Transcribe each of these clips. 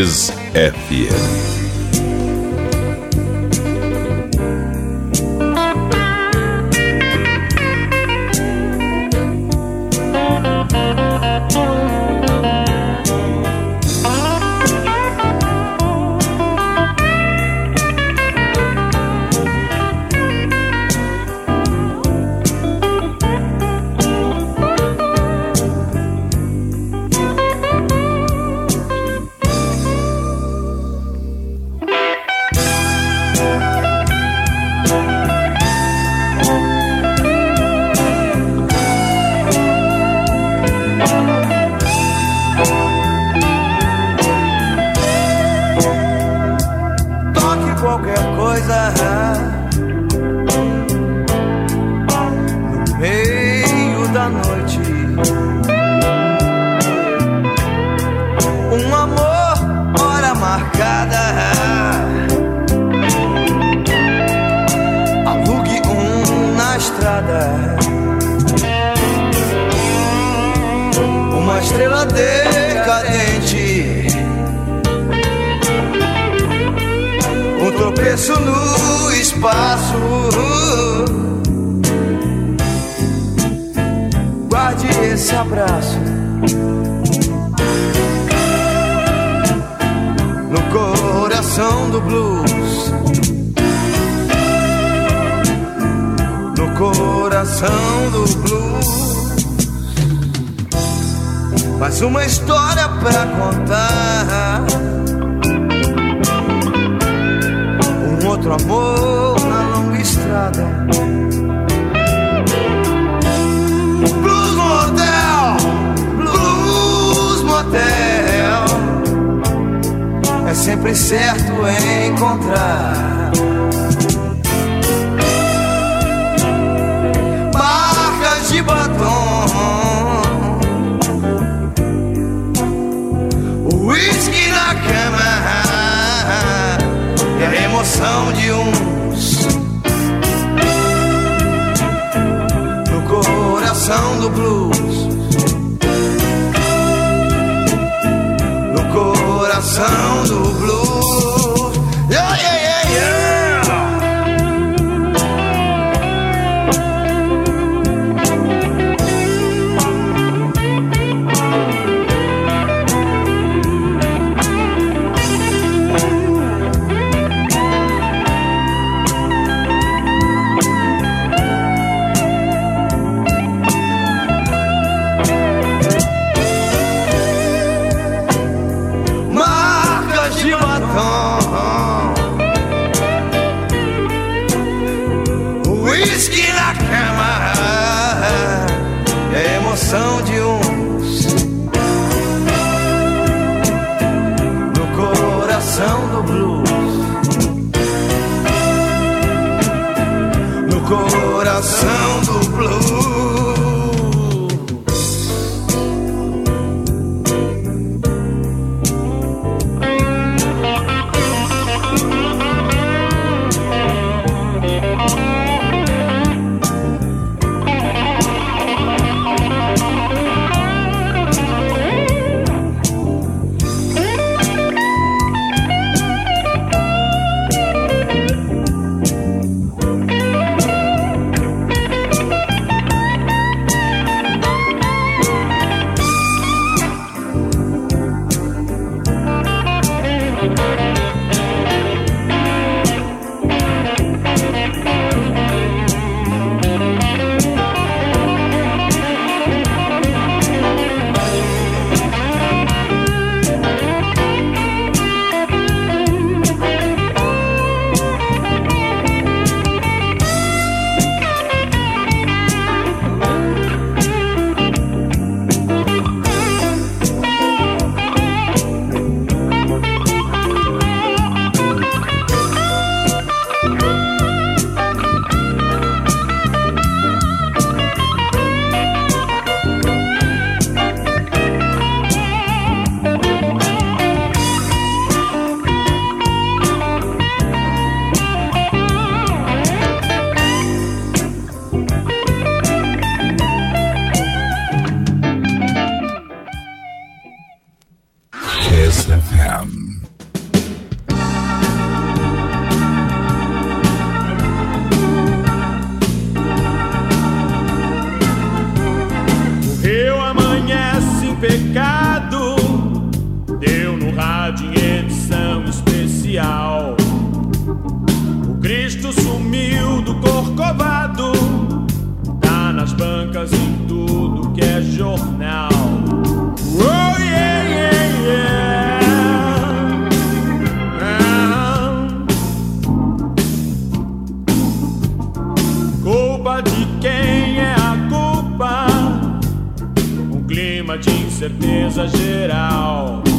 Kiss always I have. preço no espaço. Guarde esse abraço no coração do blues. No coração do blues. Mais uma história pra contar outro amor na longa estrada. Blues Motel, Blues Motel. É sempre certo encontrar. emoção de uns no coração do blues, no coração do blues. sound of blue. Incerteza geral.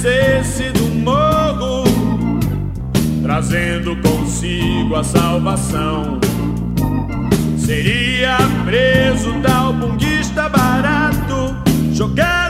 Descesse do morro Trazendo consigo a salvação. Seria preso tal bunguista barato, jogado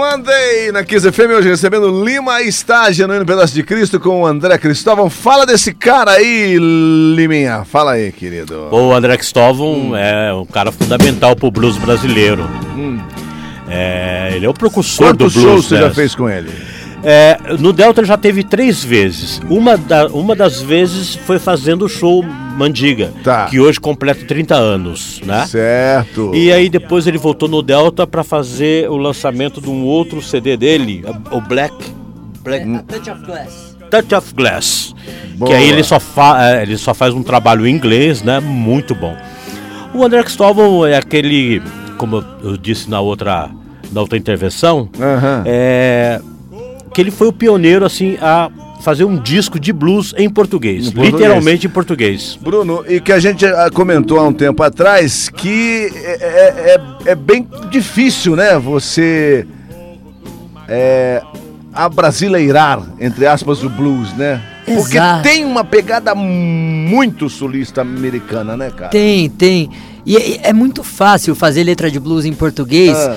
Monday na Kiss FM, hoje recebendo Lima Estágio no Pedaço de Cristo com o André Cristóvão. Fala desse cara aí, Liminha. Fala aí, querido. O André Cristóvão é um cara fundamental pro blues brasileiro. É, ele é o precursor Quantos do blues. shows você já fez com ele? É, no Delta ele já teve três vezes. Uma, da- uma das vezes foi fazendo o show Mandiga, Tá. que hoje completa 30 anos, né? Certo. E aí depois ele voltou no Delta para fazer o lançamento de um outro CD dele, o Black, Black Touch of Glass. Touch of Glass. Boa. Que aí ele só, fa é, ele só faz um trabalho em inglês, né? Muito bom. O André Cristóvão é aquele, como eu disse na outra, na outra intervenção, é, que ele foi o pioneiro assim a fazer um disco de blues em português, Em português. literalmente em português. Bruno, e que a gente comentou há um tempo atrás que é, é- é- é bem difícil, né? Você é, abrasileirar, entre aspas, o blues, né? Porque Exato. tem uma pegada muito sulista americana, né, cara? Tem, tem. E é, é muito fácil fazer letra de blues em português, Ah.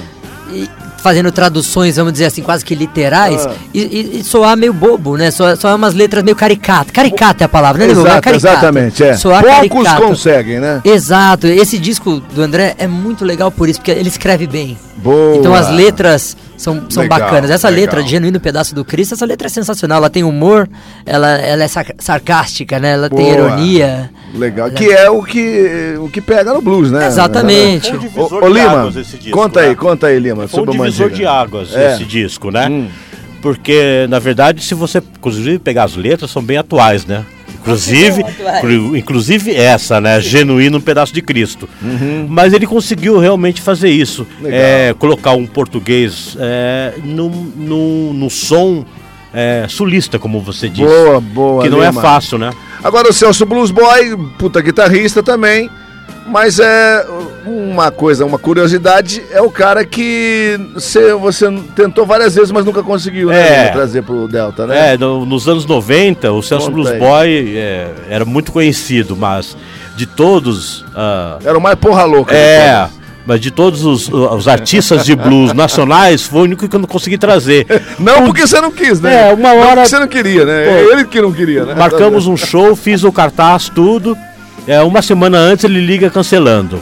e fazendo traduções, vamos dizer assim, quase que literais, Ah. e, e- e soar meio bobo, né? Soar, soar umas letras meio caricatas. Caricata é a palavra, né? É Exato, caricato. exatamente, é. Soar Poucos caricato. conseguem, né? Exato. Esse disco do André é muito legal por isso, porque ele escreve bem. Boa. Então as letras são, são Legal, bacanas. Essa legal. letra de Genuíno Pedaço do Cristo, essa letra é sensacional. Ela tem humor, ela, ela é sar- sarcástica, né? Ela tem Boa. ironia. Legal. Que é o que, o que pega no blues, né? Exatamente. Foi um Lima, águas esse disco, conta aí, né? conta aí, Lima, Foi um sobre o divisor de águas É. esse disco, né? Hum. Porque, na verdade, se você, inclusive, pegar as letras, são bem atuais, né? Inclusive, inclusive essa, né? Genuíno um pedaço de Cristo. Mas ele conseguiu realmente fazer isso. Uhum. É, colocar um português é, no, no, no som é, sulista, como você disse. Boa, boa. que não é fácil, né? Agora o Celso Blues Boy, puta guitarrista também, mas é uma coisa, uma curiosidade, é o cara que você, você tentou várias vezes, mas nunca conseguiu, né, É. Trazer pro Delta, né? É, no- nos anos 90, o Celso Conta Blues aí. Boy é, era muito conhecido, mas de todos. ah, Era o mais porra louca. É, de todos. mas de todos os, os artistas de blues nacionais, foi o único que eu não consegui trazer. Não porque você não quis, né? É, uma Não hora- porque você não queria, né? Pô, Ele que não queria, né? Marcamos um show, fiz o cartaz, tudo. É, uma semana antes ele liga cancelando.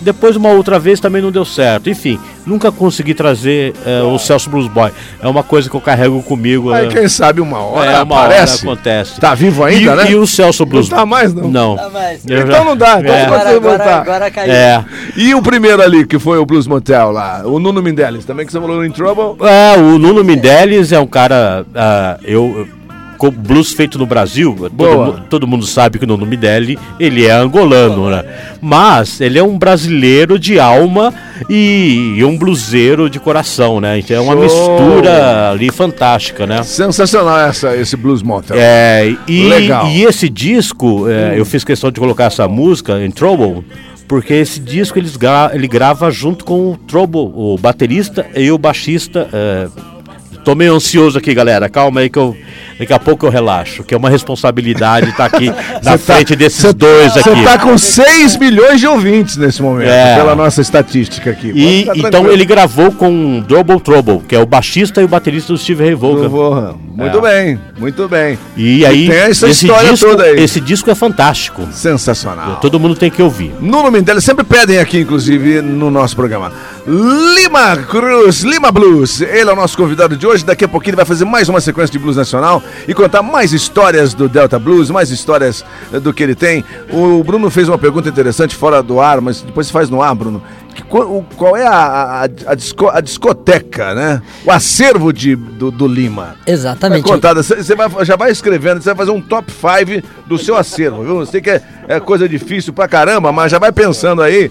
Depois, uma outra vez, também não deu certo. Enfim, nunca consegui trazer é, o Celso Blues Boy. É uma coisa que eu carrego comigo. Aí é, quem sabe uma hora é, uma hora aparece. acontece. Tá vivo ainda, e, né? e o Celso Blues tá mais, não? Não. Tá mais. Então já- não dá, então É. Agora, agora, agora caiu. É. E o primeiro ali, que foi o Blues Motel lá, o Nuno Mendeles, também que você falou em Trouble. É, o Nuno Mendeles é um cara. ah, eu. Com blues feito no Brasil, todo, todo mundo sabe que o Nuno Mendelli, ele é angolano, né? Mas ele é um brasileiro de alma e, e um bluseiro de coração, né? Então é uma Show. mistura ali fantástica, né? Sensacional essa, esse Blues Motel. É, e, Legal. e esse disco, é, eu fiz questão de colocar essa música em Trouble, porque esse disco eles gra ele grava junto com o Trouble, o baterista e o baixista. É, tô meio ansioso aqui, galera. Calma aí que eu. Daqui a pouco eu relaxo, que é uma responsabilidade estar aqui na Cê tá- frente desses dois Você aqui. tá com 6 milhões de ouvintes nesse momento, É. pela nossa estatística aqui. E então ele gravou com Double Trouble, que é o baixista e o baterista do Steve Ray Vaughan. Muito É. bem, muito bem. E aí, tem essa esse história disco, toda aí. esse disco é fantástico. Sensacional. Todo mundo tem que ouvir. Nuno Mendes, sempre pedem aqui, inclusive, no nosso programa. Lima Cruz, Lima Blues. Ele é o nosso convidado de hoje. Daqui a pouquinho ele vai fazer mais uma sequência de blues nacional e contar mais histórias do Delta Blues, mais histórias eh, do que ele tem. O Bruno fez uma pergunta interessante fora do ar, mas depois faz no ar, Bruno. Qual, é a, a, a disco- a discoteca, né? O acervo de, do, do Lima. Vai Exatamente. contar, você vai, já vai escrevendo, você vai fazer um top 5 do seu acervo, viu? Eu sei que é, é coisa difícil pra caramba, mas já vai pensando aí.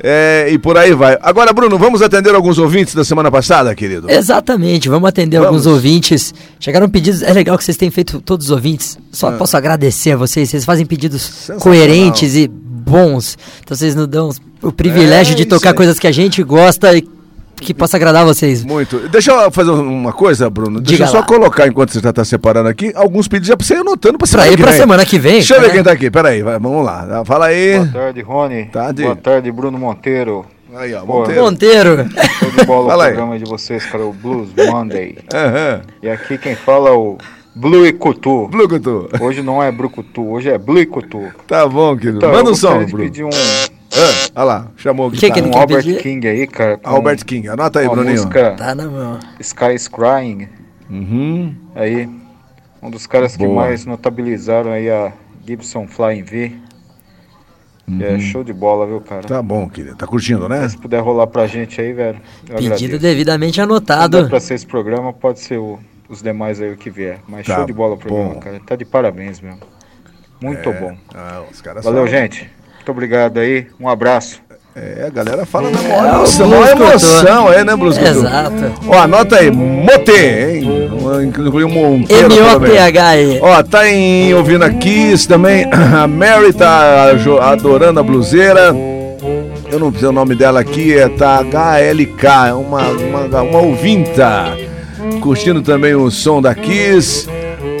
é, e por aí vai. Agora, Bruno, vamos atender alguns ouvintes da semana passada, querido? Exatamente, vamos atender Vamos. alguns ouvintes. Chegaram pedidos, é legal que vocês têm feito todos os ouvintes. Só posso agradecer a vocês, vocês fazem pedidos Ah. Coerentes e bons. Então vocês nos dão o privilégio É de tocar coisas que a gente gosta e que possa agradar vocês. Muito. Deixa eu fazer uma coisa, Bruno. Deixa Diga eu só lá. colocar, enquanto você já tá separando aqui, alguns pedidos já pra você ir anotando pra Pra semana ir que pra vem. semana que vem. Deixa eu ver né? quem tá aqui, peraí, vamos lá. Fala aí. Boa tarde, Rony. Tarde. Boa tarde, Bruno Monteiro. Aí, ó, Pô, Monteiro. Monteiro. Show de bola o programa de vocês, cara, o Blues Monday. Aham. E aqui quem fala é o Blue e Cutu. Blue Coutu. Hoje não é Brucutu, hoje é Blue e Cutu. Tá bom, querido. Então, Manda um som, Bruno. pedir um, Ah, olha lá, chamou o Que que guitarra. ele um quer Albert pedir? King aí, cara. com Albert King. Anota aí, Bruninho. música Tá na mão. Sky is Crying. Uhum. Aí, um dos caras que Boa. mais notabilizaram aí a Gibson Flying V. E É show de bola, viu, cara? Tá bom, querido. Tá curtindo, né? Se puder rolar pra gente aí, velho. Pedido agradeço. devidamente Se não der anotado. pra ser esse programa, pode ser o- os demais aí o que vier. Mas Tá show de bola o programa, bom. cara. Tá de parabéns mesmo. Muito bom. Ah, os caras Valeu, são- gente. Muito obrigado aí. Um abraço. É, a galera fala na É, maior o emoção, Blues maior emoção, é, né, Blues Couture? Exato. Ó, anota aí, Mote, hein? Incluiu um Monteiro. M-O-T-H-E. Ó, tá em, ouvindo aqui isso também. A Mary tá adorando a bluseira. Eu não sei o nome dela aqui, é tá HLK, é uma, uma, uma ouvinta. Curtindo também o som da Kiss.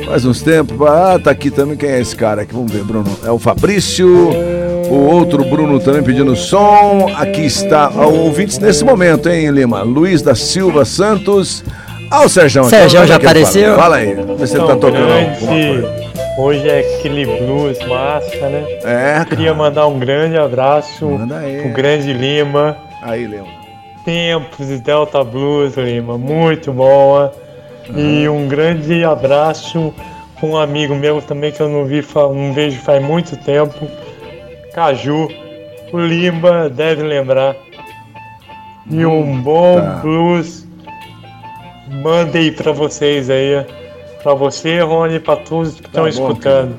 Faz uns tempos. Ah, tá aqui também. Quem é esse cara aqui? Vamos ver, Bruno. É o Fabrício. O outro Bruno também pedindo som. Aqui está o ouvintes nesse momento, hein, Lima? Luiz da Silva Santos. Ah, o Sérgio. Sérgio então, já apareceu? Fala, aí. Vê se ele tá Então, tocando grande, alguma coisa. Hoje é aquele blues massa, né? É, Queria mandar um grande abraço Manda aí. pro grande Lima. Aí, Lima. Tempos de Delta Blues, Lima, muito boa. E um grande abraço com um amigo meu também que eu não vi, não vejo faz muito tempo, Caju. O Lima deve lembrar. E um bom tá. blues. Mandei pra vocês aí. Pra você, Rony, pra todos que estão bom, escutando.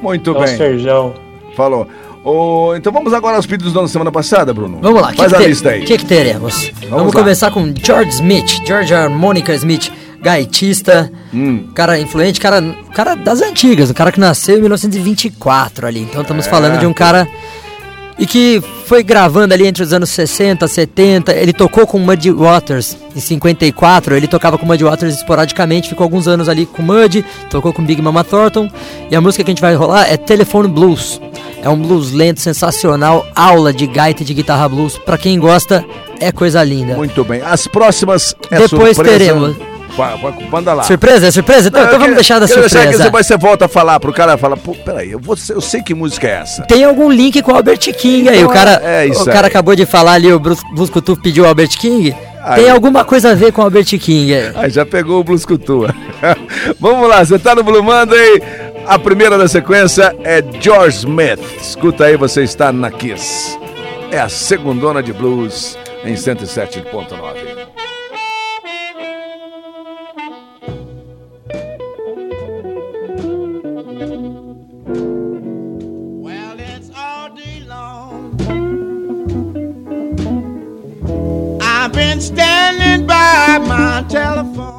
Muito o bem. Serjão. Falou. Ô, então vamos agora aos pedidos da semana passada, Bruno. Vamos lá, o que, Faz que a te- lista aí. que que teremos? Vamos, lá. começar com George Smith, George Harmonica Smith, gaitista, Hum. cara influente, cara, cara das antigas, um cara que nasceu em 1924 ali. Então estamos falando de um cara e que foi gravando ali entre os anos 60, 70. Ele tocou com Muddy Waters em 54. Ele tocava com Muddy Waters esporadicamente, ficou alguns anos ali com Muddy, tocou com Big Mama Thornton. E a música que a gente vai rolar é Telephone Blues. É um blues lento, sensacional, aula de gaita de guitarra blues. Pra quem gosta, é coisa linda. Muito bem. As próximas é Depois surpresa. teremos. Manda lá. Surpresa? É surpresa? Então, Não, então vamos deixar da deixar surpresa. que depois você volta a falar pro cara, fala, pô, peraí, eu, vou, eu sei que música é essa. Tem algum link com o Albert King aí? Então o cara, é- é isso o cara aí. acabou de falar ali, o Brus- Buscutu pediu o Albert King. Aí. Tem alguma coisa a ver com o Albert King aí. Aí já pegou o Blues Cultura. Vamos lá, você tá no Blue Monday. A primeira da sequência é George Smith. Escuta aí, você está na Kiss. É a segundona de blues em 107.9. Well, it's all day long. I've been standing by my telephone.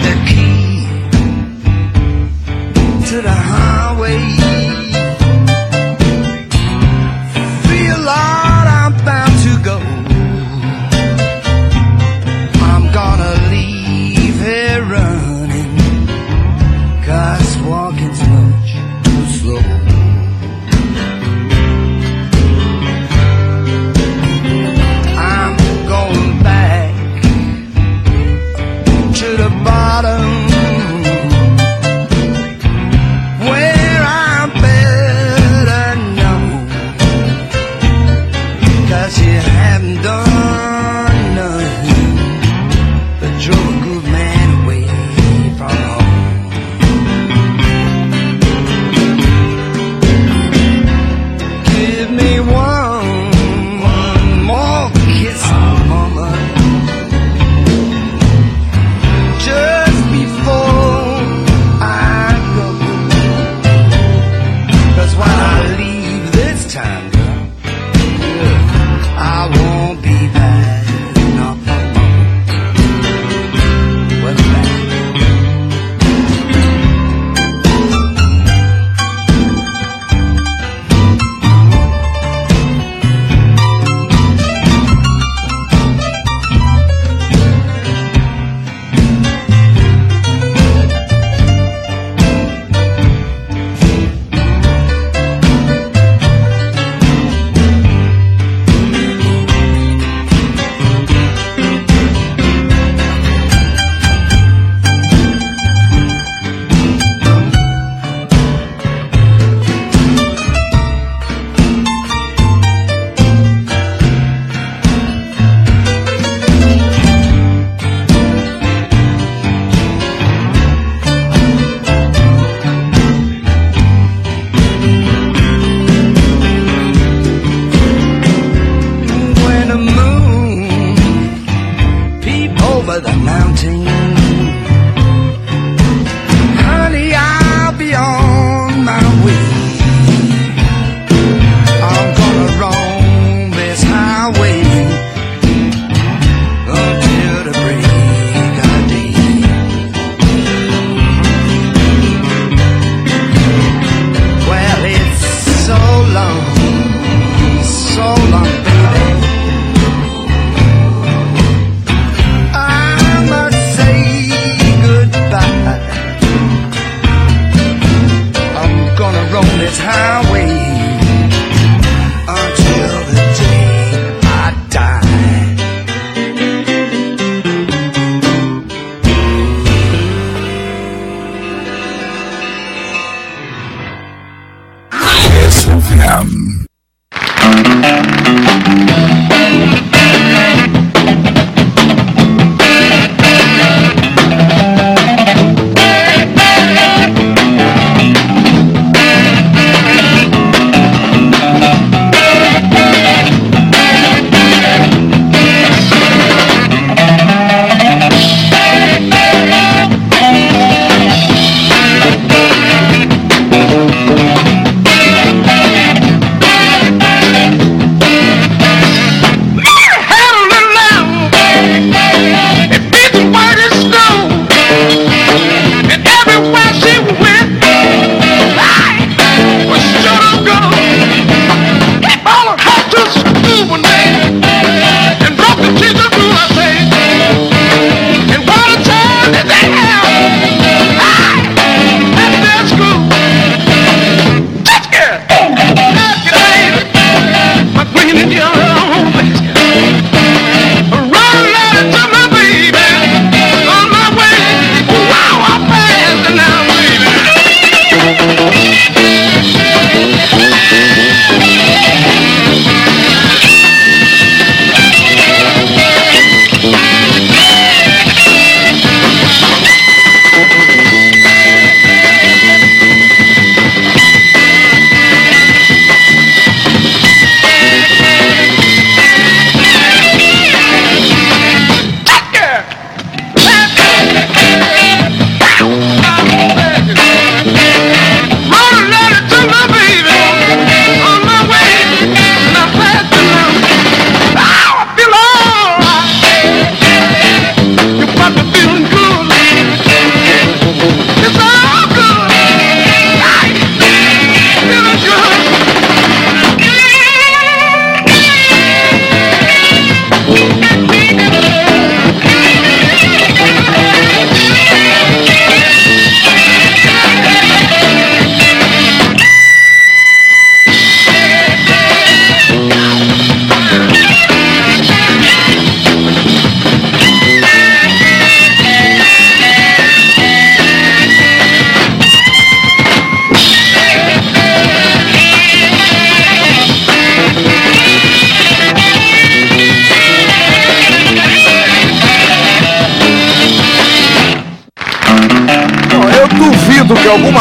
the key.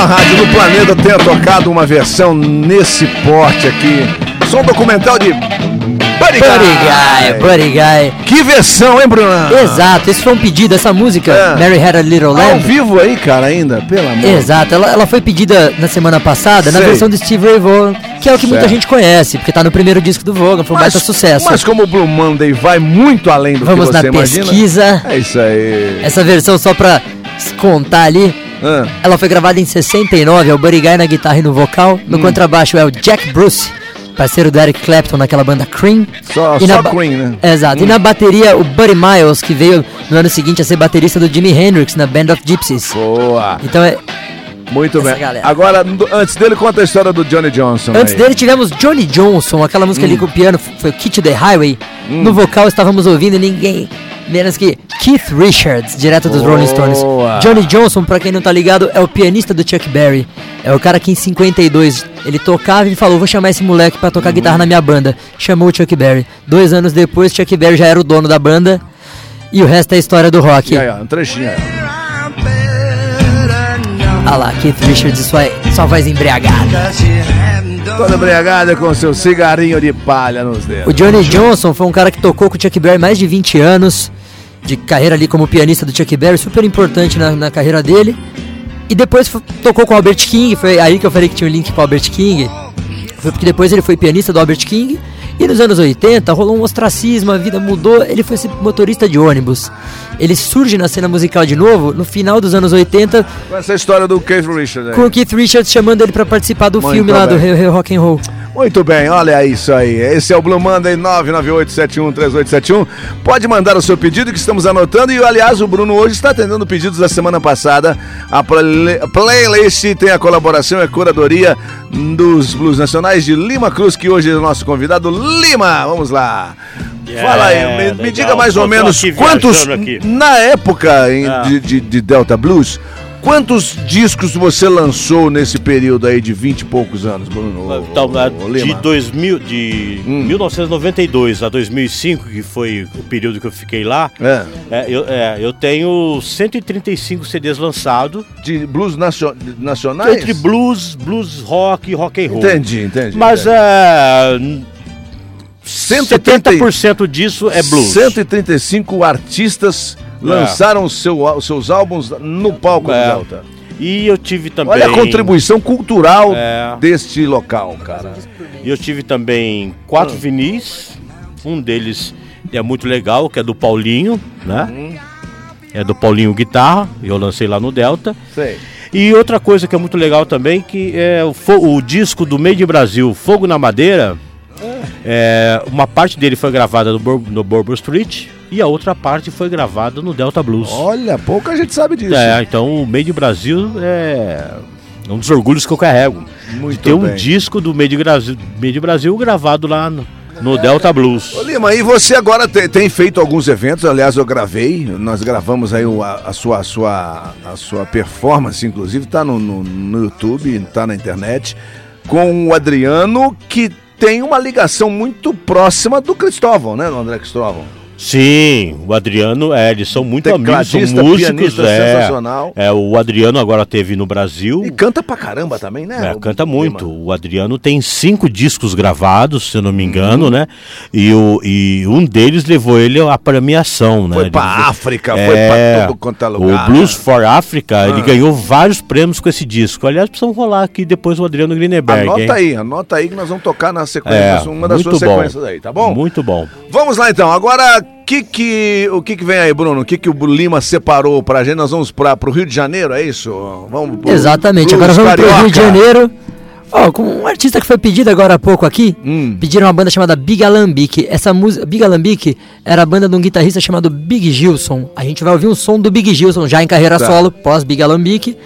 Alguma rádio no planeta tenha tocado uma versão nesse porte aqui. Só um documental de Buddy Buddy Guy, Buddy Guy. Que versão, hein, Bruna? Exato, esse foi um pedido, essa música, É. Mary Had a Little Ao Lamb. vivo aí, cara, ainda, pelo amor. Exato, ela, ela foi pedida na semana passada na Sei. versão do Steve Ray Vaughan, que é o que muita Certo. gente conhece, porque tá no primeiro disco do Vaughan, foi um baita sucesso. Mas como o Blue Monday vai muito além do Vamos que na você imagina. pesquisa. É isso aí. Essa versão, só pra contar ali, Ah, ela foi gravada em 69, é o Buddy Guy na guitarra e no vocal, no Hum. contrabaixo é o Jack Bruce, parceiro do Eric Clapton naquela banda Cream. só E só Queen, né? Exato, e na bateria o Buddy Miles, que veio no ano seguinte a ser baterista do Jimi Hendrix na Band of Gypsies. Boa. Então é, Muito Essa bem. galera. Agora, antes dele, conta a história do Johnny Johnson. Antes aí. dele tivemos Johnny Johnson, aquela música Hum. ali com o piano, foi o Kit the Highway. No vocal estávamos ouvindo ninguém menos que Keith Richards, direto dos Rolling Stones. Boa. Johnny Johnson, pra quem não tá ligado, é o pianista do Chuck Berry. É o cara que em 52 ele tocava e falou: Vou chamar esse moleque pra tocar guitarra na minha banda. Chamou o Chuck Berry. Dois anos depois, Chuck Berry já era o dono da banda. E o resto é a história do rock. Aí, ó, um trechinho. Ah lá, Keith Richards e sua, sua voz embriagada. Toda embriagada com seu cigarinho de palha nos dedos. O Johnny Johnson foi um cara que tocou com o Chuck Berry mais de 20 anos. de carreira ali como pianista do Chuck Berry, super importante na, na carreira dele. E depois tocou com o Albert King, foi aí que eu falei que tinha um link com o Albert King. Foi porque depois ele foi pianista do Albert King. E nos anos 80 rolou um ostracismo, a vida mudou, ele foi motorista de ônibus. Ele surge na cena musical de novo no final dos anos 80 Com essa história do Keith Richards com o Keith Richards chamando ele pra participar do Muito filme lá do bem. Re- Re- Rock and Roll. Muito bem, olha isso aí. Esse é o Blue Monday 998713871. Pode mandar o seu pedido que estamos anotando. E, aliás, o Bruno hoje está atendendo pedidos da semana passada. A play- playlist tem a colaboração e a curadoria dos Blues Nacionais de Lima Cruz, que hoje é o nosso convidado. Lima, vamos lá. Fala aí, me, me diga mais ou menos quantos, na época em- Ah. de, de- de Delta Blues, quantos discos você lançou nesse período aí de 20 e poucos anos, Bruno? Então, de, Lima? 2000, de Hum. 1992 a 2005, que foi o período que eu fiquei lá, É. é, eu, é, eu tenho 135 CDs lançados, De blues nacio- nacionais? entre blues, blues rock e rock and roll. Entendi, entendi. Mas entendi. é, 180 70% disso é blues. 135 artistas lançaram seu, os seus álbuns no palco É. do Delta. E eu tive também. Olha a contribuição cultural É. deste local, cara. E eu tive também quatro vinis. Um deles é muito legal, que é do Paulinho, né? É do Paulinho Guitarra, eu lancei lá no Delta. Sei. E outra coisa que é muito legal também, que é o, o disco do Made in Brasil, Fogo na Madeira. É, uma parte dele foi gravada no, Bor no Bourbon Street e a outra parte foi gravada no Delta Blues. Olha, pouca gente sabe disso. É, então o Made Brasil é um dos orgulhos que eu carrego. Muito Ter um bem. disco do Made Brasil, Made Brasil gravado lá no, no Delta Blues. Ô Lima, e você agora te- tem feito alguns eventos, aliás, eu gravei, nós gravamos aí o- a, a sua, a, sua, a sua performance, inclusive, tá no, no, no YouTube, tá na internet, com o Adriano, que tem uma ligação muito próxima do Cristóvão, né, do André Cristóvão. Sim, o Adriano, é, eles são muito amigos, são músicos, é. sensacional. É, o Adriano agora teve no Brasil. E canta pra caramba também, né? É, o canta muito. O Adriano tem cinco discos gravados, se eu não me engano, Uhum. né? E, o, e um deles levou ele à premiação, né? Foi Ele pra África, foi pra todo quanto é lugar. O Blues né? for Africa, ele Ah. ganhou vários prêmios com esse disco. Aliás, precisam rolar aqui depois o Adriano Grineberg. hein? Anota aí, anota aí que nós vamos tocar na sequência, É, uma das suas bom. sequências aí, tá bom? Muito bom. Vamos lá então, agora que que, o que que vem aí, Bruno? O que que o Lima separou pra gente? Nós vamos pra, pro Rio de Janeiro, é isso? Vamos pro Exatamente, agora vamos pro carioca. Rio de Janeiro. Ó, com um artista que foi pedido agora há pouco aqui, Hum. pediram uma banda chamada Big Alambique. Essa música, Big Alambique, era a banda de um guitarrista chamado Big Gilson. A gente vai ouvir um som do Big Gilson, já em carreira Tá. solo, pós Big Alambique,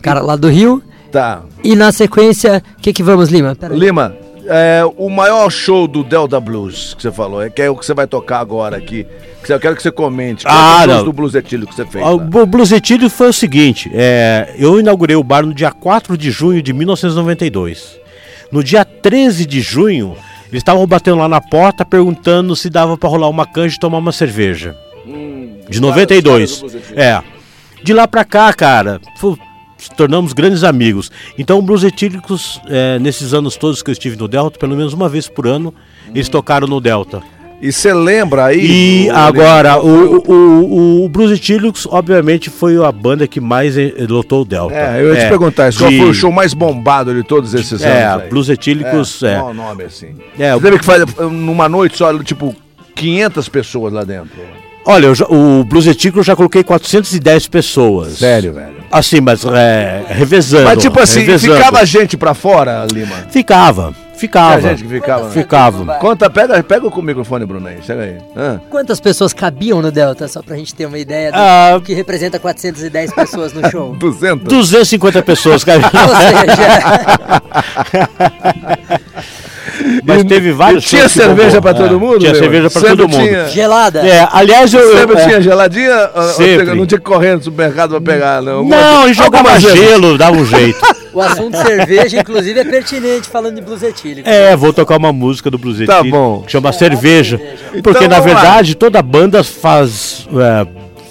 cara lá do Rio. tá. E na sequência, o que que vamos, Lima? Lima, é, o maior show do Delta Blues que você falou, é que é o que você vai tocar agora aqui. Que Eu quero que você comente. Qual Ah, é o não. do Blues Etílio que você fez? O lá? Bu- Blues Etílio foi o seguinte: é, eu inaugurei o bar no dia 4 de junho de 1992. No dia 13 de junho, eles estavam batendo lá na porta perguntando se dava pra rolar uma canja e tomar uma cerveja. de 92. É. De lá pra cá, cara, tornamos grandes amigos. Então, o Blues Etílicos, é, nesses anos todos que eu estive no Delta, pelo menos uma vez por ano, eles tocaram no Delta. E você lembra aí? E agora, o, o, o, Blues Etílicos, obviamente, foi a banda que mais eh, lotou o Delta. É, eu ia te perguntar, isso qual foi o show mais bombado de todos esses É, anos? aí? Blues Etílicos, é. Qual o nome assim? É, Você teve que fazer numa noite só, tipo, 500 pessoas lá dentro. Olha, eu o Blues Etílicos eu já coloquei 410 pessoas. Sério, velho. Assim, mas é, revezando. Mas tipo assim, revezando. ficava gente pra fora, Lima? Ficava, ficava. Tinha gente que ficava. né? Ficava. Conta, pega, pega o microfone, Bruno aí, chega aí. Hã? Quantas pessoas cabiam no Delta, só pra gente ter uma ideia do Ah. que representa 410 pessoas no show? 200? 250 pessoas, cara. Ou seja, Mas teve vários E tinha cerveja pra todo É, mundo? Tinha cerveja pra todo mundo. tinha. gelada. É, aliás, eu. Sempre eu- tinha geladinha? Ou- ou Sempre. Não tinha que correr no supermercado pra pegar, não? Não, ele jogava gelo, dava um jeito. O assunto cerveja, inclusive, é pertinente falando de blues etílico. É, vou tocar uma música do Blues Tá Etílico bom. que chama Cerveja. Porque, Então, na vamos lá. verdade, toda banda faz, é,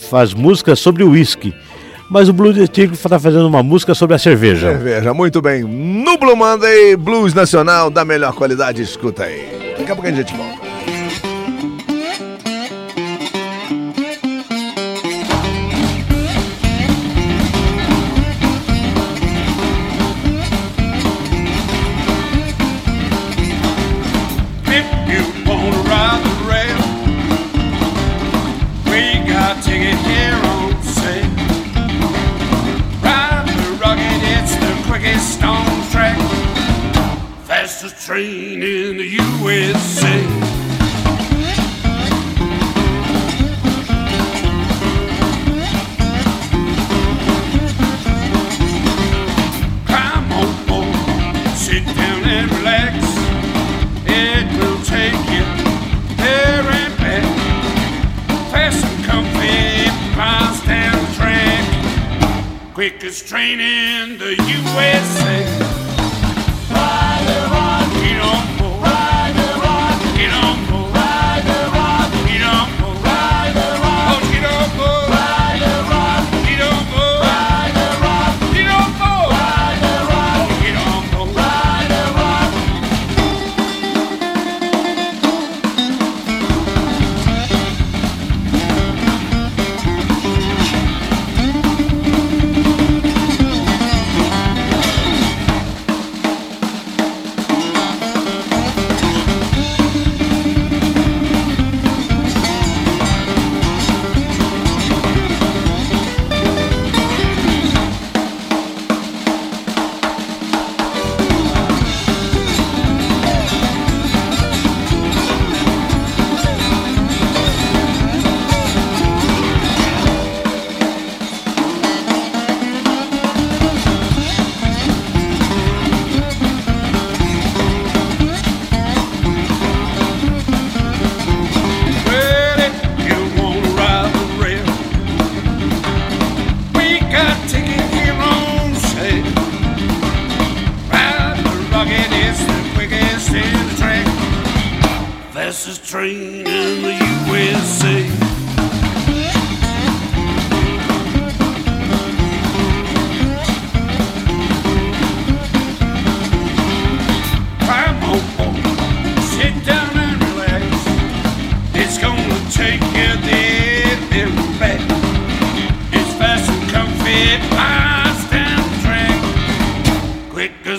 faz música sobre o uísque. Mas o Blues Etílico está fazendo uma música sobre a cerveja. Cerveja, muito bem. No Blue Monday, blues nacional da melhor qualidade, escuta aí. Daqui a pouco a gente volta.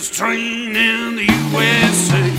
Track. Quickest train in the USA.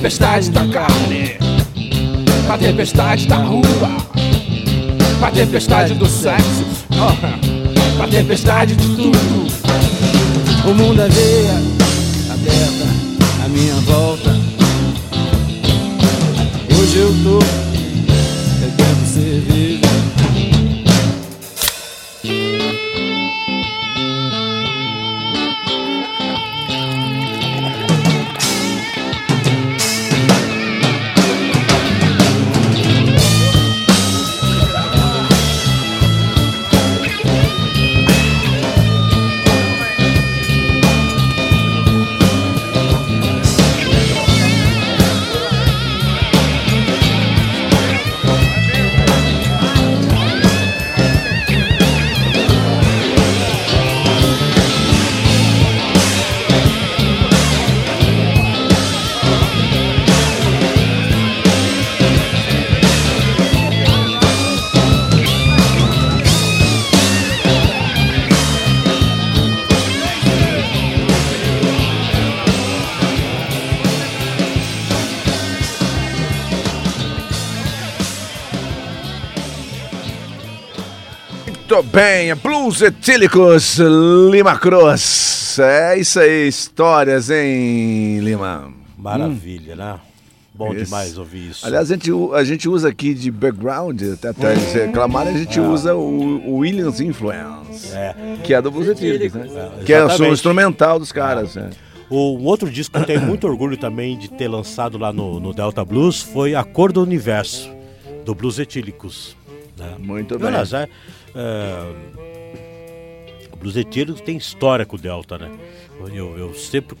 Tempestade da carne, pra tempestade da rua, pra tempestade do sexo, pra tempestade de tudo. O mundo é veia aberta à minha volta. Hoje eu tô Blues Etílicos, Lima Cruz. É isso aí, histórias, hein, Lima? Maravilha, né? Bom Isso. demais ouvir isso. Aliás, a gente, a gente usa aqui de background, até, até eles reclamarem, a gente É. usa o, o Williams Influence, É. que é do Blues Etílicos, né? É, que é o instrumental dos caras. né? O um outro disco que eu tenho muito orgulho também de ter lançado lá no, no Delta Blues foi A Cor do Universo, do Blues Etílicos. né? Muito bem. aliás, é, é, Blues tem história com o Delta, né? Eu, eu sempre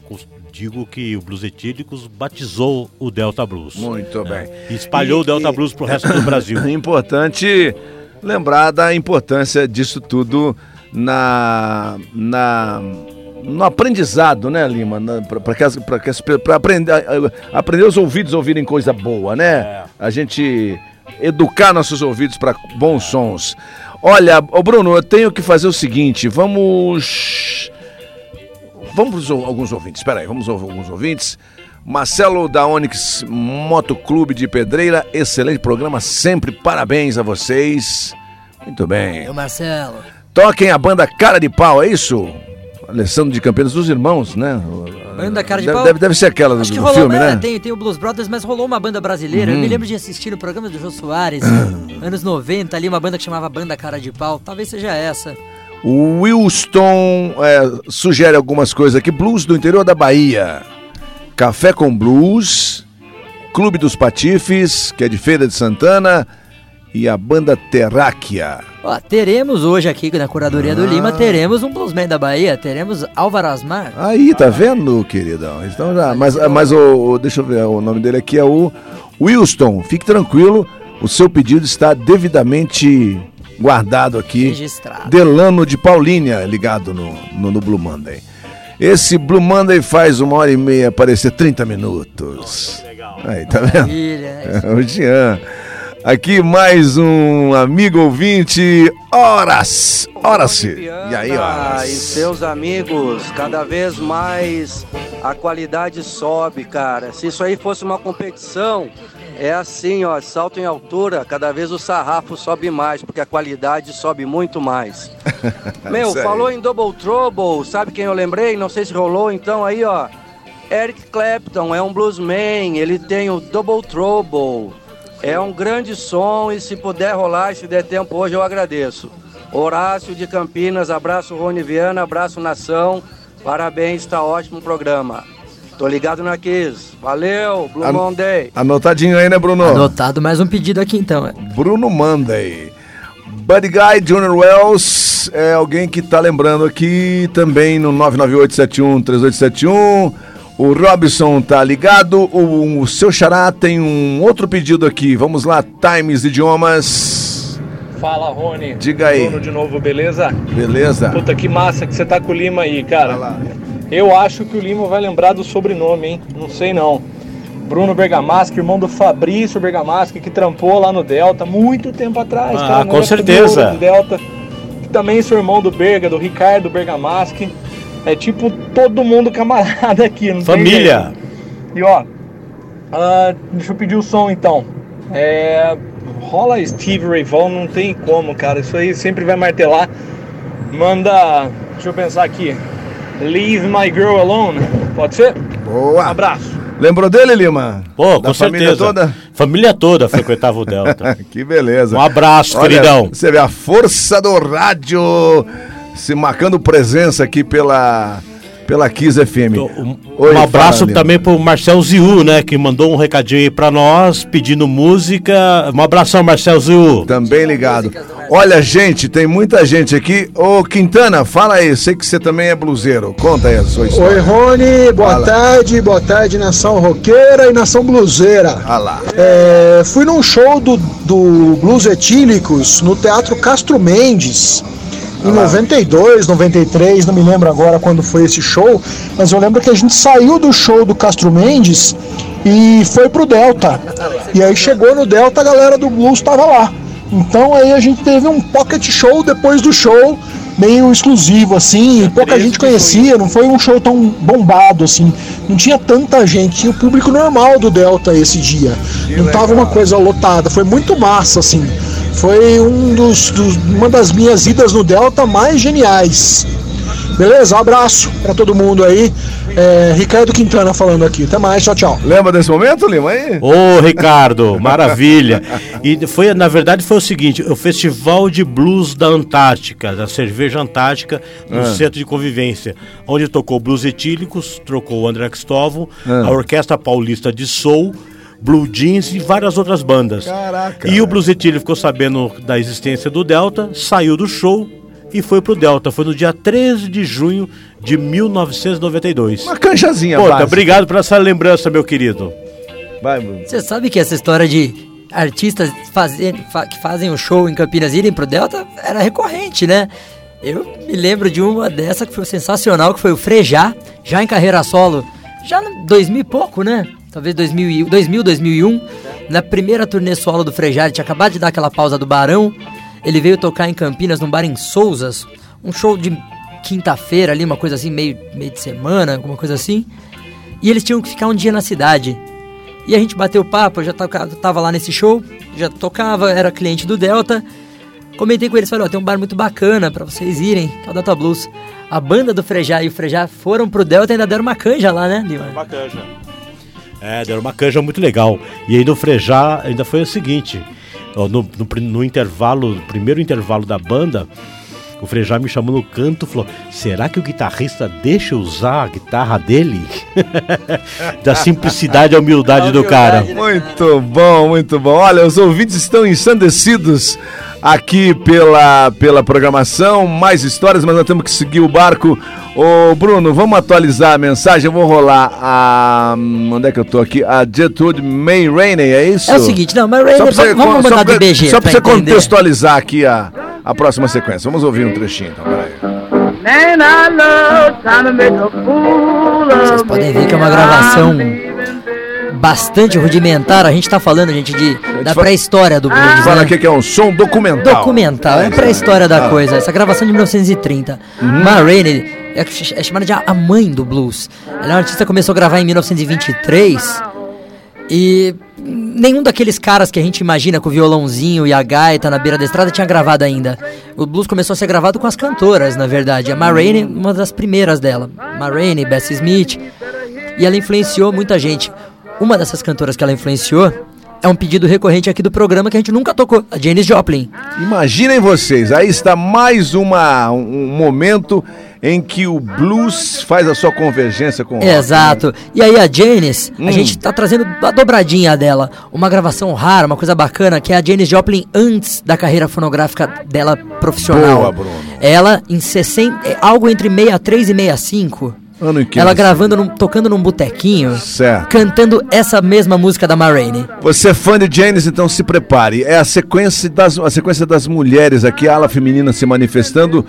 digo que o Blues Etílicos batizou o Delta Blues. Muito né? bem. E espalhou E- o Delta e- Blues pro resto do Brasil. É importante lembrar da importância disso tudo na, na no aprendizado, né, Lima? Para que as, que as, aprender, aprender os ouvidos a ouvirem coisa boa, né? A gente educar nossos ouvidos para bons sons. Olha, ô Bruno, eu tenho que fazer o seguinte, vamos Vamos para alguns ouvintes, espera aí, vamos ouvir alguns ouvintes. Marcelo da Onix Motoclube de Pedreira, excelente programa, sempre parabéns a vocês. Muito bem. Eu, Marcelo. Toquem a banda Cara de Pau, é isso? Alessandro de Campinas, dos irmãos, né? Banda Cara de deve, Pau. Deve, deve ser aquela do, Acho que do rolou, filme, né? Tem, tem o Blues Brothers, mas rolou uma banda brasileira. Eu Uhum. me lembro de assistir no programa do Jô Soares, anos 90, ali, uma banda que chamava Banda Cara de Pau. Talvez seja essa. O Wilston é, sugere algumas coisas aqui. Blues do interior da Bahia. Café com Blues. Clube dos Patifes, que é de Feira de Santana. E a banda Terráquea. Ó, teremos hoje aqui na curadoria Ah. do Lima, teremos um bluesman da Bahia, teremos Álvaro Asmar. Aí, tá vendo, queridão? Então já, mas mas o, o- deixa eu ver, o nome dele aqui é o Wilston. Fique tranquilo, o seu pedido está devidamente guardado aqui. Registrado. Delano de Paulínia, ligado no, no, no Blue Monday. Esse Blue Monday faz uma hora e meia parecer 30 minutos. Aí, tá vendo? Maravilha. É o Jean. Aqui mais um amigo ouvinte, Horas. Horace. E aí, Ah, e Horas? seus amigos, cada vez mais a qualidade sobe, cara. Se isso aí fosse uma competição, é assim, ó, salto em altura, cada vez o sarrafo sobe mais, porque a qualidade sobe muito mais. Meu, falou em Double Trouble, sabe quem eu lembrei? Não sei se rolou, então aí, ó. Eric Clapton é um bluesman, ele tem o Double Trouble. É um grande som e se puder rolar, se der tempo hoje, eu agradeço. Horácio de Campinas, abraço Rony Viana, abraço nação. Parabéns, tá ótimo o programa. Tô ligado na Kiss. Valeu, Blue An- Monday. Anotadinho aí, né, Bruno? Anotado mais um pedido aqui então. é. Bruno Monday. Buddy Guy Junior Wells é alguém que tá lembrando aqui também no 998713871. O Robson tá ligado. O, o seu xará tem um outro pedido aqui. Vamos lá, Times Idiomas. Fala, Rony. Diga aí. Bruno de novo, beleza? Beleza? Puta, que massa que você tá com o Lima aí, cara. Eu acho que o Lima vai lembrar do sobrenome, hein? Não sei não. Bruno Bergamaschi, irmão do Fabrício Bergamaschi, que trampou lá no Delta muito tempo atrás, Ah, cara. com certeza. do Delta. Que também sou irmão do Berga, do Ricardo É tipo todo mundo camarada aqui, não tem Família. E ó, Ah, deixa eu pedir o som então. É, rola Steve Ray Vaughan, não tem como, cara. Isso aí sempre vai martelar. Manda, deixa eu pensar aqui. Leave My Girl Alone, pode ser? Boa. Abraço. Lembrou dele, Lima? Pô, Da com família certeza. toda? Família toda frequentava o Delta. que beleza. Um abraço, Olha, queridão. Você vê a força do rádio se marcando presença aqui pela, pela Kiss FM. Oi, um abraço fala, também pro Marcel Ziu, né? Que mandou um recadinho aí pra nós, pedindo música. Um abração, Marcel Ziu. Também ligado. Olha, gente, tem muita gente aqui. Ô, Quintana, fala aí. Sei que você também é bluseiro. Conta aí a sua história. Oi, Rony, boa Fala. tarde, boa tarde, nação roqueira e nação bluseira. Ah lá. É, fui num show do, do Blues Etílicos no Teatro Castro Mendes. Em 92, 93, não me lembro agora quando foi esse show, mas eu lembro que a gente saiu do show do Castro Mendes e foi pro Delta. E aí chegou no Delta, a galera do Blues estava lá. Então aí a gente teve um pocket show depois do show, meio exclusivo assim, e pouca gente conhecia, não foi um show tão bombado assim. Não tinha tanta gente, tinha o público normal do Delta esse dia. não tava uma coisa lotada, foi muito massa assim. Foi um dos, dos- uma das minhas idas no Delta mais geniais. Beleza? Um abraço pra todo mundo aí. É, Ricardo Quintana falando aqui. Até mais, tchau, tchau. Lembra desse momento, Lima? Aí? Ô, Ricardo, maravilha. E foi, na verdade, foi o seguinte: o Festival de Blues da Antártica, da Cerveja Antártica, no Ah. Centro de Convivência, onde tocou Blues Etílicos, trocou o André Cristóvão, Ah. a Orquestra Paulista de Soul, Blue Jeans e várias outras bandas. Caraca. E o Blues ficou sabendo da existência do Delta, saiu do show e foi pro Delta. Foi no dia 13 de junho de 1992. Uma canchazinha Pô, tá, obrigado por essa lembrança, meu querido. Vai, Bruno. Você sabe que essa história de artistas fazer, fa- que fazem o show em Campinas irem pro Delta era recorrente, né? Eu me lembro de uma dessa que foi sensacional, que foi o Frejá, já em carreira solo, já em 2000 e pouco, né? Talvez 2000, e- 2000 2001, na primeira turnê solo do Frejá, ele tinha acabado de dar aquela pausa do Barão, ele veio tocar em Campinas, num bar em Souzas, um show de quinta-feira ali, uma coisa assim, meio, meio de semana, alguma coisa assim, e eles tinham que ficar um dia na cidade. E a gente bateu papo, eu já tava lá nesse show, já tocava, era cliente do Delta. Comentei com eles, falei, ó, tem um bar muito bacana pra vocês irem, que é o Delta Blues. A banda do Frejá e o Frejá foram pro Delta e ainda deram uma canja lá, né, Lima? Uma canja. É, deram uma canja muito legal. E aí no Frejá ainda foi o seguinte: no, no no intervalo, no primeiro intervalo da banda, o Frejá me chamou no canto e falou: será que o guitarrista deixa eu usar a guitarra dele? da simplicidade e humildade do cara. Muito bom, muito bom. Olha, os ouvintes estão ensandecidos aqui pela, pela programação. Mais histórias, mas nós temos que seguir o barco. Ô, Bruno, vamos atualizar a mensagem. Eu vou rolar a. Onde é que eu tô aqui? A Gertrude May Rainey, é isso? É o seguinte, não, mas Rainey, Só pra você- vamos só mandar pra- do BG Só pra pra você entender. contextualizar aqui a, a próxima sequência. Vamos ouvir um trechinho então, peraí. Vocês podem ver que é uma gravação bastante rudimentar. A gente tá falando, gente, de, da pré-história do blues, Fala né? aqui que é um som documental. Documental, é a pré-história da coisa. Essa gravação de 1930. Uhum. Ma Rainey é, é chamada de a a mãe do blues. Ela é uma artista que começou a gravar em 1923 e nenhum daqueles caras que a gente imagina com o violãozinho e a gaita na beira da estrada tinha gravado ainda. O blues começou a ser gravado com as cantoras, na verdade. A Ma Rainey, uma das primeiras dela. Ma Rainey, Bessie Smith. E ela influenciou muita gente. Uma dessas cantoras que ela influenciou é um pedido recorrente aqui do programa que a gente nunca tocou, a Janis Joplin. Imaginem vocês, aí está mais uma, um momento em que o blues faz a sua convergência com o rock. Exato. E aí a Janis, Hum. a gente tá trazendo a dobradinha dela, uma gravação rara, uma coisa bacana, que é a Janis Joplin antes da carreira fonográfica dela profissional. Boa, Bruno. Ela em 60, é, algo entre 63 e 65. Ano em que ela gravando, num- tocando num botequinho, Certo. cantando essa mesma música da Ma Rainey. Você é fã de Janis, então se prepare. É a sequência das, a sequência das mulheres aqui, a ala feminina se manifestando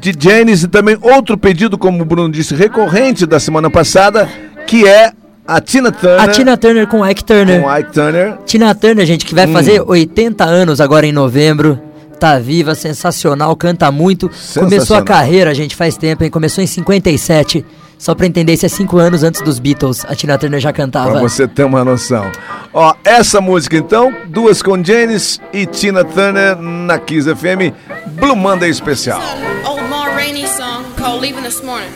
de Janis e também outro pedido, como o Bruno disse, recorrente da semana passada, que é a Tina Turner. A Tina Turner com Ike Turner. Com Ike Turner. Tina Turner, gente, que vai Hum. fazer 80 anos agora em novembro. Tá viva, sensacional, canta muito. Começou a Sensacional. carreira, gente, faz tempo, hein? Começou em 57. Só pra entender, isso é cinco anos antes dos Beatles. A Tina Turner já cantava. Pra você ter uma noção. Ó, essa música então, duas com Janis e Tina Turner na Kiss FM, Blue Monday especial. Ma Rainey song called Leaving This Morning.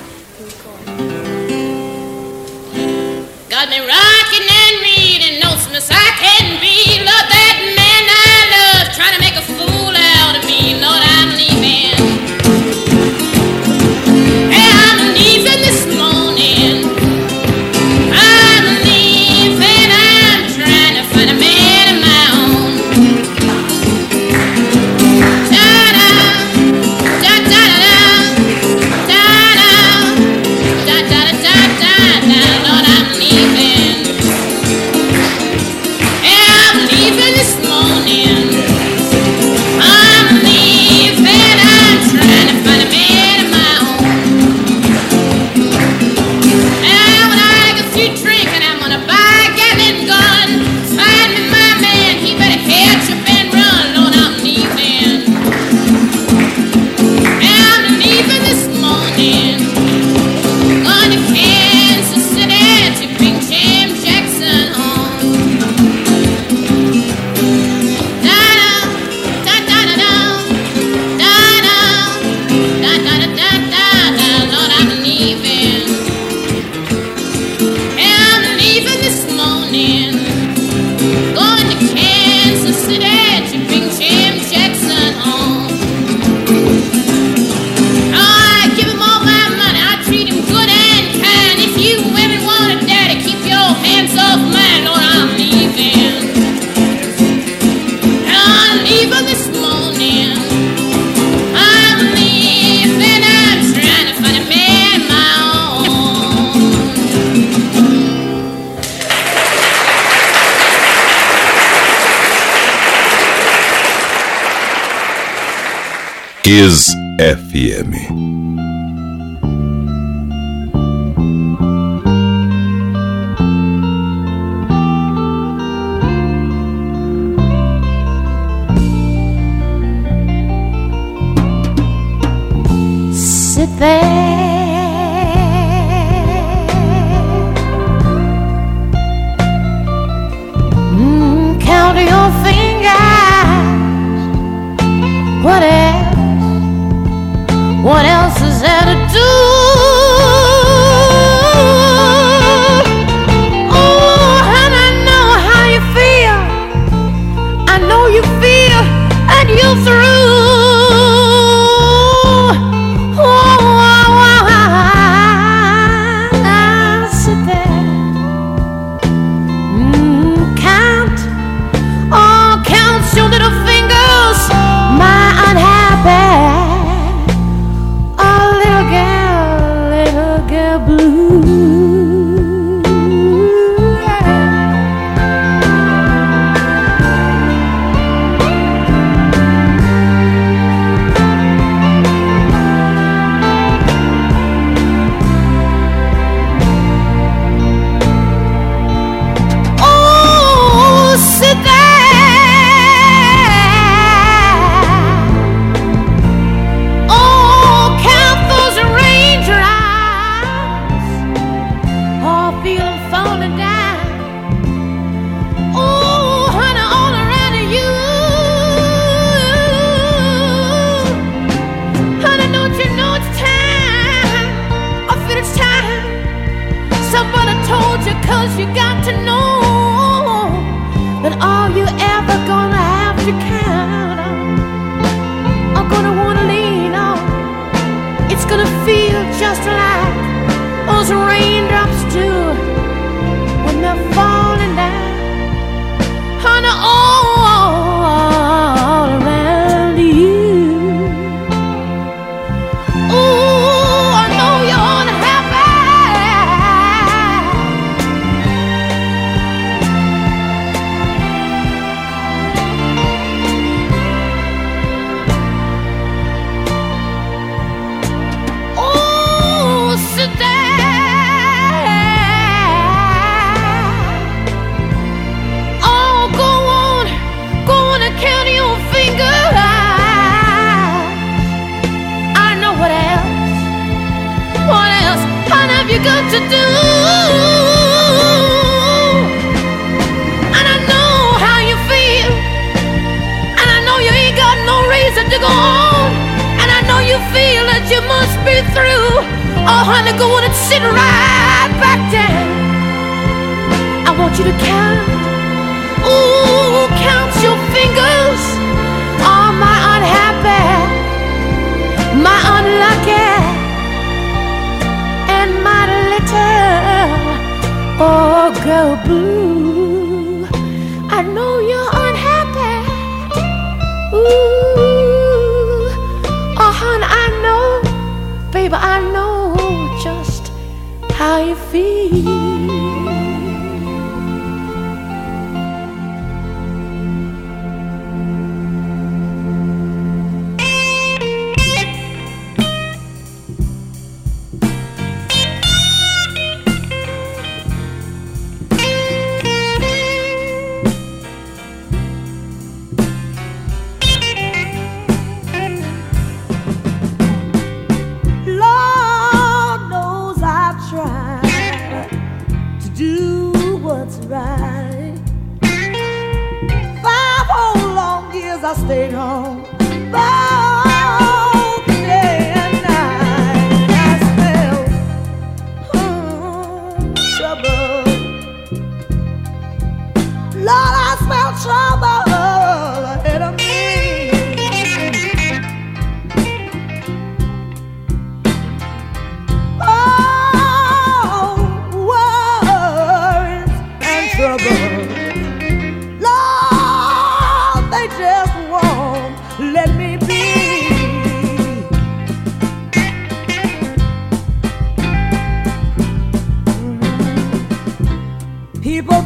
Kiss FM.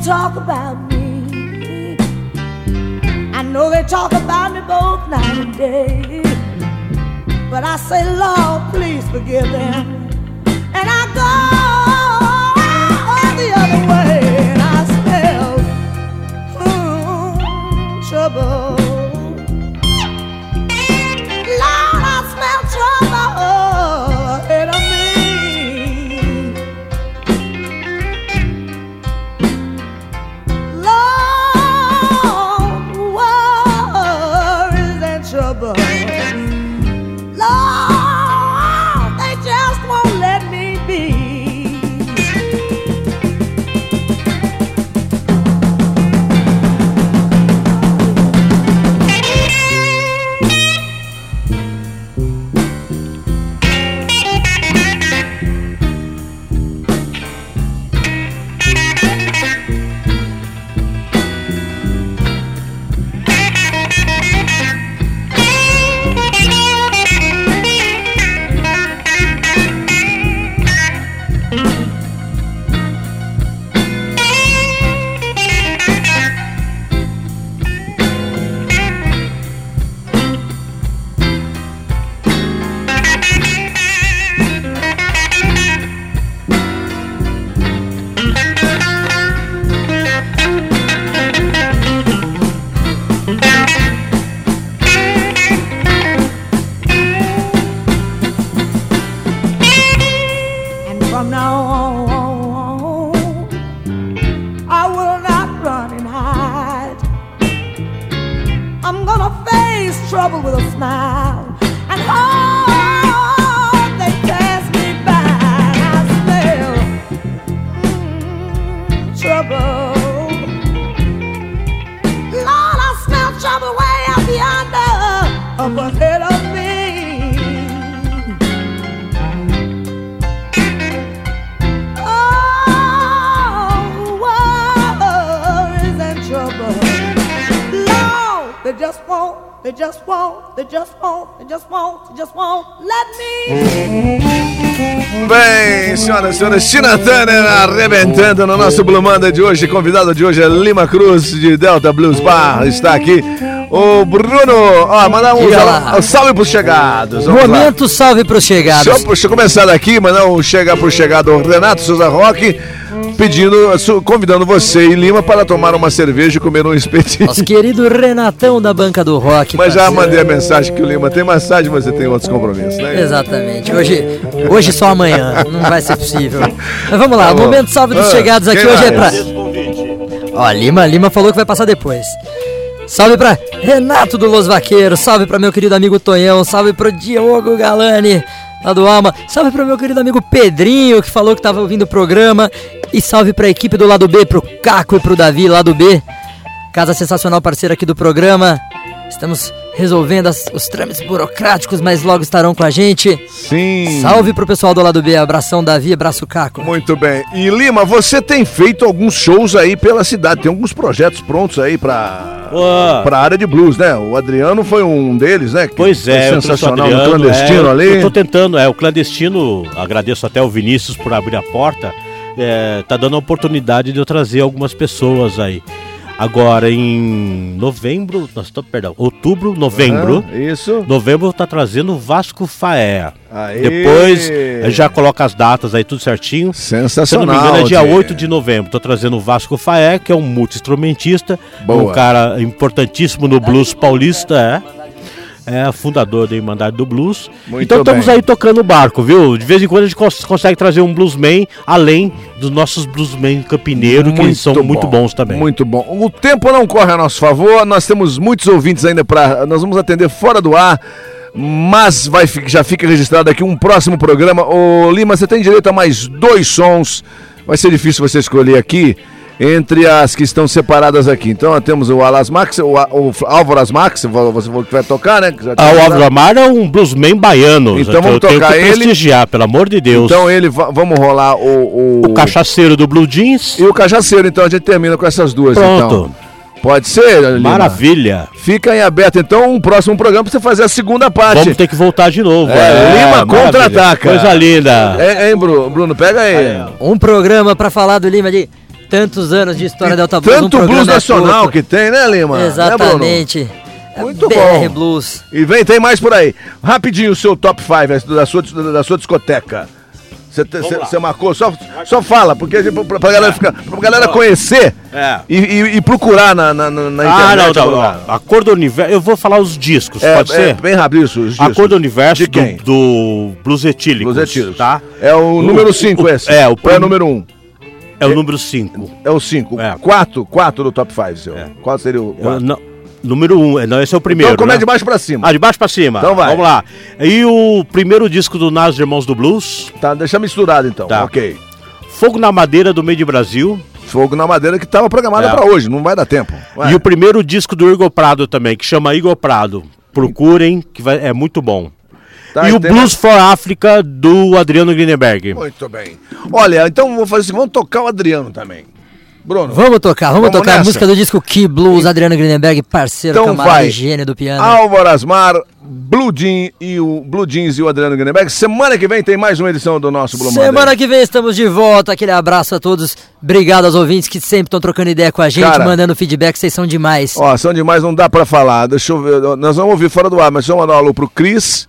talk about me. I know they talk about me both night and day. But I say, Lord, please forgive them. And I go the other way and I smell hmm, trouble. Bem, senhoras e senhores, Tina Turner arrebentando no nosso Blue Manda de hoje. Convidado de hoje é Lima Cruz, de Delta Blues Bar, está aqui. O Bruno, ó, mandar um salve, para os chegados. Momento lá. salve os chegados. Deixa eu, começar daqui, mandar um chega o chegado Renato Souza Roque pedindo, convidando você e Lima para tomar uma cerveja e comer um espetinho. Nosso querido Renatão da banca do rock. Mas já parceiro. mandei a mensagem que o Lima tem massagem, você tem outros compromissos, né? Exatamente. Hoje, hoje só amanhã. Não vai ser possível. Mas vamos lá, Tá momento salve dos Ah, chegados aqui hoje é pra. Ó, Lima, Lima falou que vai passar depois. Salve pra Renato do Los Vaqueiros, salve pra meu querido amigo Tonhão, salve pro Diogo Galani, lá do Alma, salve pro meu querido amigo Pedrinho, que falou que tava ouvindo o programa, e salve pra equipe do lado B, pro Caco e pro Davi, lado B. Casa sensacional parceira aqui do programa. Estamos resolvendo as- os trâmites burocráticos, mas logo estarão com a gente. Sim. Salve pro pessoal do lado B, abração Davi, abraço Caco. Muito bem. E Lima, você tem feito alguns shows aí pela cidade, tem alguns projetos prontos aí pra, Ué. pra área de blues, né? O Adriano foi um deles, né? Que Pois é, sensacional o no Adriano, clandestino é, ali. Eu tô tentando, é, o clandestino, agradeço até o Vinícius por abrir a porta, é, tá dando a oportunidade de eu trazer algumas pessoas aí. Agora em novembro, nós estamos, perdão, outubro, novembro. Aham, isso. Novembro tá trazendo o Vasco Faé. Aê! Depois já coloca as datas aí tudo certinho. Sensacional. Se eu não me engano é dia Tchê. 8 de novembro. Tô trazendo o Vasco Faé, que é um multi-instrumentista, um cara importantíssimo no blues paulista, é. É fundador da Irmandade do Blues. Muito então estamos bem. aí tocando o barco, viu? De vez em quando a gente cons- consegue trazer um bluesman além dos nossos bluesmen campineiros, que são muito bom, bons também. Muito bom. O tempo não corre a nosso favor, nós temos muitos ouvintes ainda para. Nós vamos atender fora do ar. Mas vai, já fica registrado aqui um próximo programa. Ô Lima, você tem direito a mais dois sons. Vai ser difícil você escolher aqui entre as que estão separadas aqui. Então nós temos o Alas Max, o, o Álvaro Asmax, você falou que vai tocar, né? Ah, o. Álvaro Amar é um bluesman baiano. Então eu vamos tenho tocar que ele. prestigiar, pelo amor de Deus. Então ele, va- vamos rolar o, o... O cachaceiro do Blue Jeans. E o cachaceiro, então a gente termina com essas duas. Pronto. Então. Pode ser, Lima? Maravilha. Fica em aberto, então, um próximo programa pra você fazer a segunda parte. Vamos ter que voltar de novo. É, Lima maravilha. contra-ataca. Coisa linda. É, hein, Bruno? Bruno, pega aí. Um programa pra falar do Lima de tantos anos de história da Delta Blues. um Tanto programa blues é nacional que tem, né, Lima? Exatamente. Né? Muito BR bom. Blues. E vem, tem mais por aí. Rapidinho o seu top 5 da sua, da sua discoteca. Você marcou? Só, só fala, porque a gente, pra, pra galera, ficar, pra galera conhecer É. e, e- e procurar na, na, na- na Ah, não, internet. não, o não. A cor do universo. Eu vou falar os discos, É, pode é, ser? bem rápido isso, os A discos. cor do universo do, do Blues Etílicos. Blues Etílicos. Tá? É o número 5 o- esse. É, o é o número 1? Um? É o número 5. É o 5. É. 4, 4 do top 5, seu. Qual seria o 4? Número 1, um, não, esse é o primeiro. Então, como é né? de baixo pra cima? Ah, de baixo pra cima. Então vai. Vamos lá. E o primeiro disco do Nas Irmãos do Blues. Tá, deixa misturado então. Tá. Ok. Fogo na Madeira do Meio de Brasil. Fogo na Madeira que tava programada É. pra hoje, não vai dar tempo. Vai. E o primeiro disco do Igor Prado também, que chama Igor Prado. Procurem, que vai- é muito bom. Tá, e o Blues for Africa do Adriano Greenberg. Muito bem. Olha, então vou fazer assim, vamos tocar o Adriano também. Bruno. Vamos tocar, vamos, Vamos tocar a nessa. música do disco Key Blues, Adriano Greenberg, parceiro, Então camarada gênio do piano. Álvaro Asmar, Blue Jean e o Blue Jeans e o Adriano Greenberg. Semana que vem tem mais uma edição do nosso Blue Monday. Semana que vem estamos de volta. Aquele abraço a todos. Obrigado aos ouvintes que sempre estão trocando ideia com a gente, Cara. mandando feedback. Vocês são demais. Ó, são demais, não dá pra falar. Deixa eu ver. Nós vamos ouvir fora do ar, mas deixa eu mandar um alô pro Cris,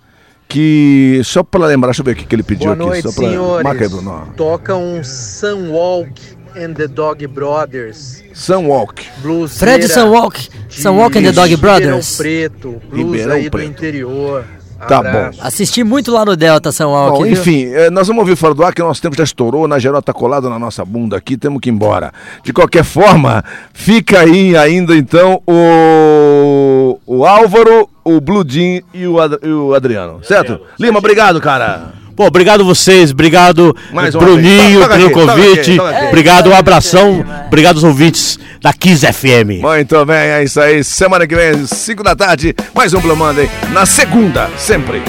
que. Só pra lembrar, deixa eu ver o que que ele pediu Boa aqui. noite, só pra... senhores. Marca aí, Bruno. Toca um Sunwalk and the Dog Brothers. Sunwalk. Blues Fred Sunwalk, Sunwalk and the Dog Brothers. Preto, blues Ribeirão aí Preto. do interior. Tá Abraço. Assisti muito lá no Delta São Walk. Bom, viu? enfim, eh, nós vamos ouvir fora do ar que o nosso tempo já estourou, na geral tá colado na nossa bunda aqui, temos que ir embora. De qualquer forma, fica aí ainda então o, o Álvaro, o Blue Jean e o, Ad- e o Adriano, certo? Lima, obrigado, cara. Pô, obrigado vocês, obrigado Mais Bruninho. Toca pelo aqui, convite. aqui, toca aqui. Obrigado, um abração. Obrigado aos ouvintes da Kiss FM. Muito bem, é isso aí. Semana que vem, 5 da tarde, mais um Blue Monday. Na segunda, sempre.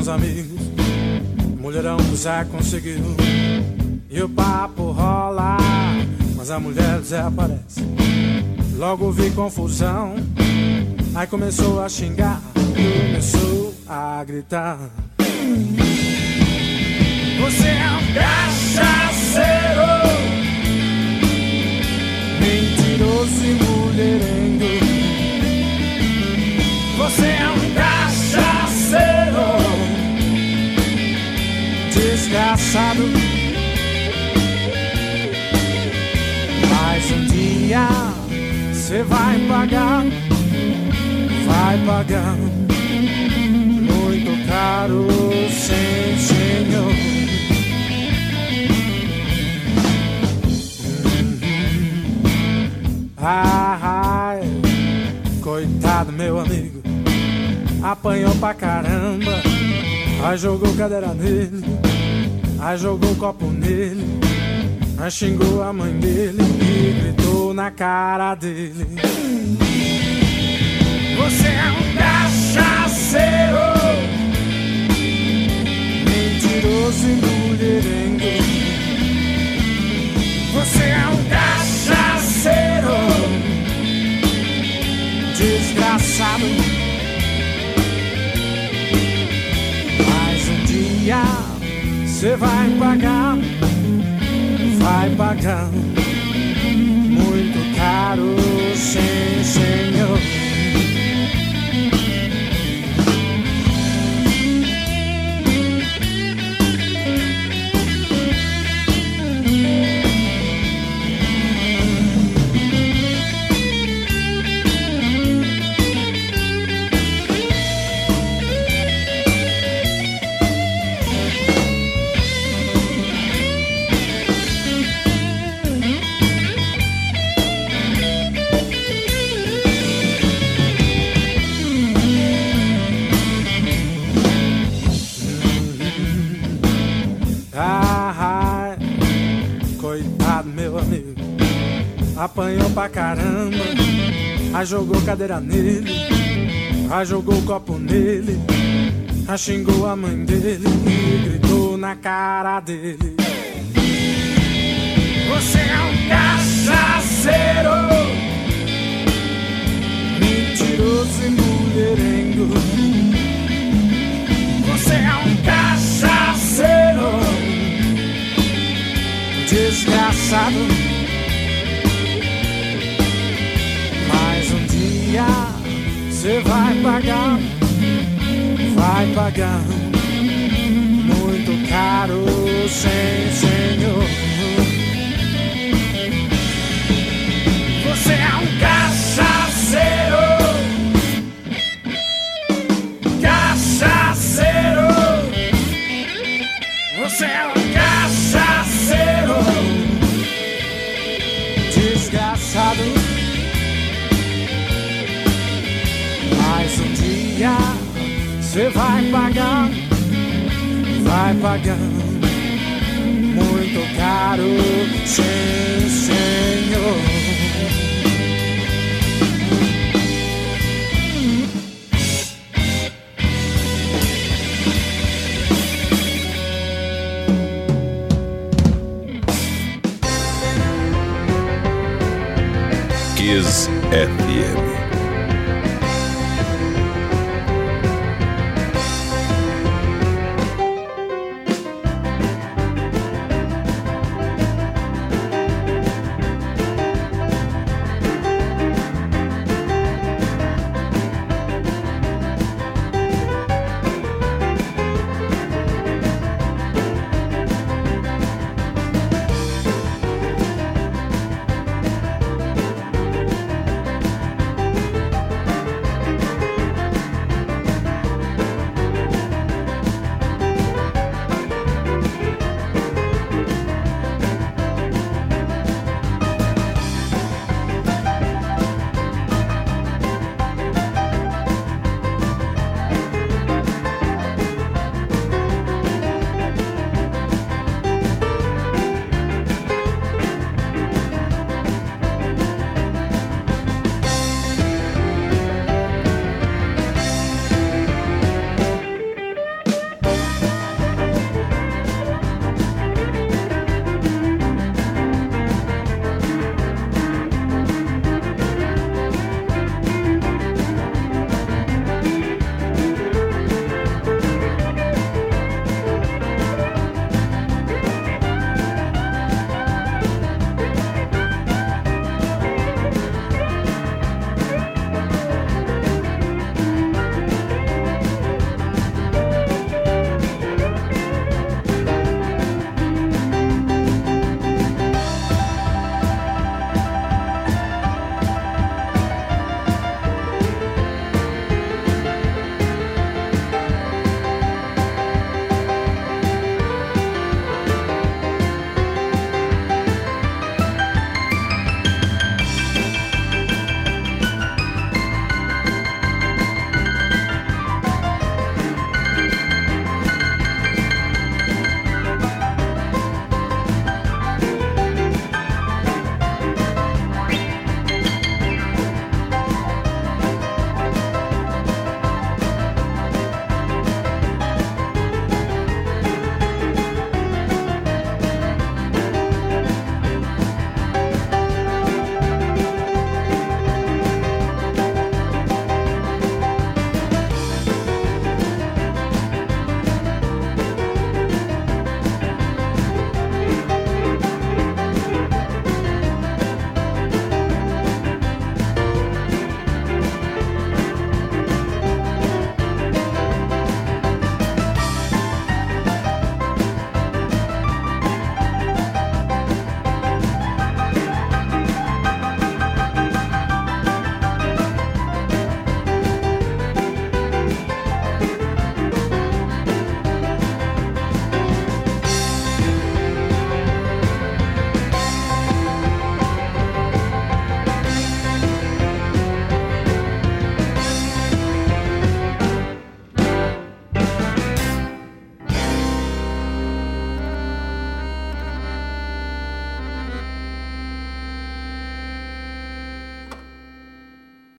uns amigos, mulherão já conseguiu. E o papo rola, mas a mulher desaparece. Logo vi confusão, aí começou a xingar, começou a gritar. Você é um cachaceiro, mentiroso e mulherengo. Você é um cachaceiro. desgraçado. Mas um dia você vai pagar, vai pagar muito caro, sim, senhor. Ah, ai, coitado meu amigo, apanhou pra caramba, aí jogou cadeira nele aí jogou copo nele, aí xingou a mãe dele e gritou na cara dele. Você é um cachaceiro, mentiroso e mulherengo. Você é um cachaceiro, desgraçado. Mas um dia você vai pagar, vai pagar muito caro, sim, senhor. Apanhou pra caramba, aí jogou cadeira nele, aí jogou copo nele, aí xingou a mãe dele e gritou na cara dele. Você é um cachaceiro, mentiroso e mulherengo. Você é um cachaceiro desgraçado. Você vai pagar, vai pagar muito caro, sim, senhor. Você vai pagar, vai pagar muito caro, sim, senhor. Kiss FM.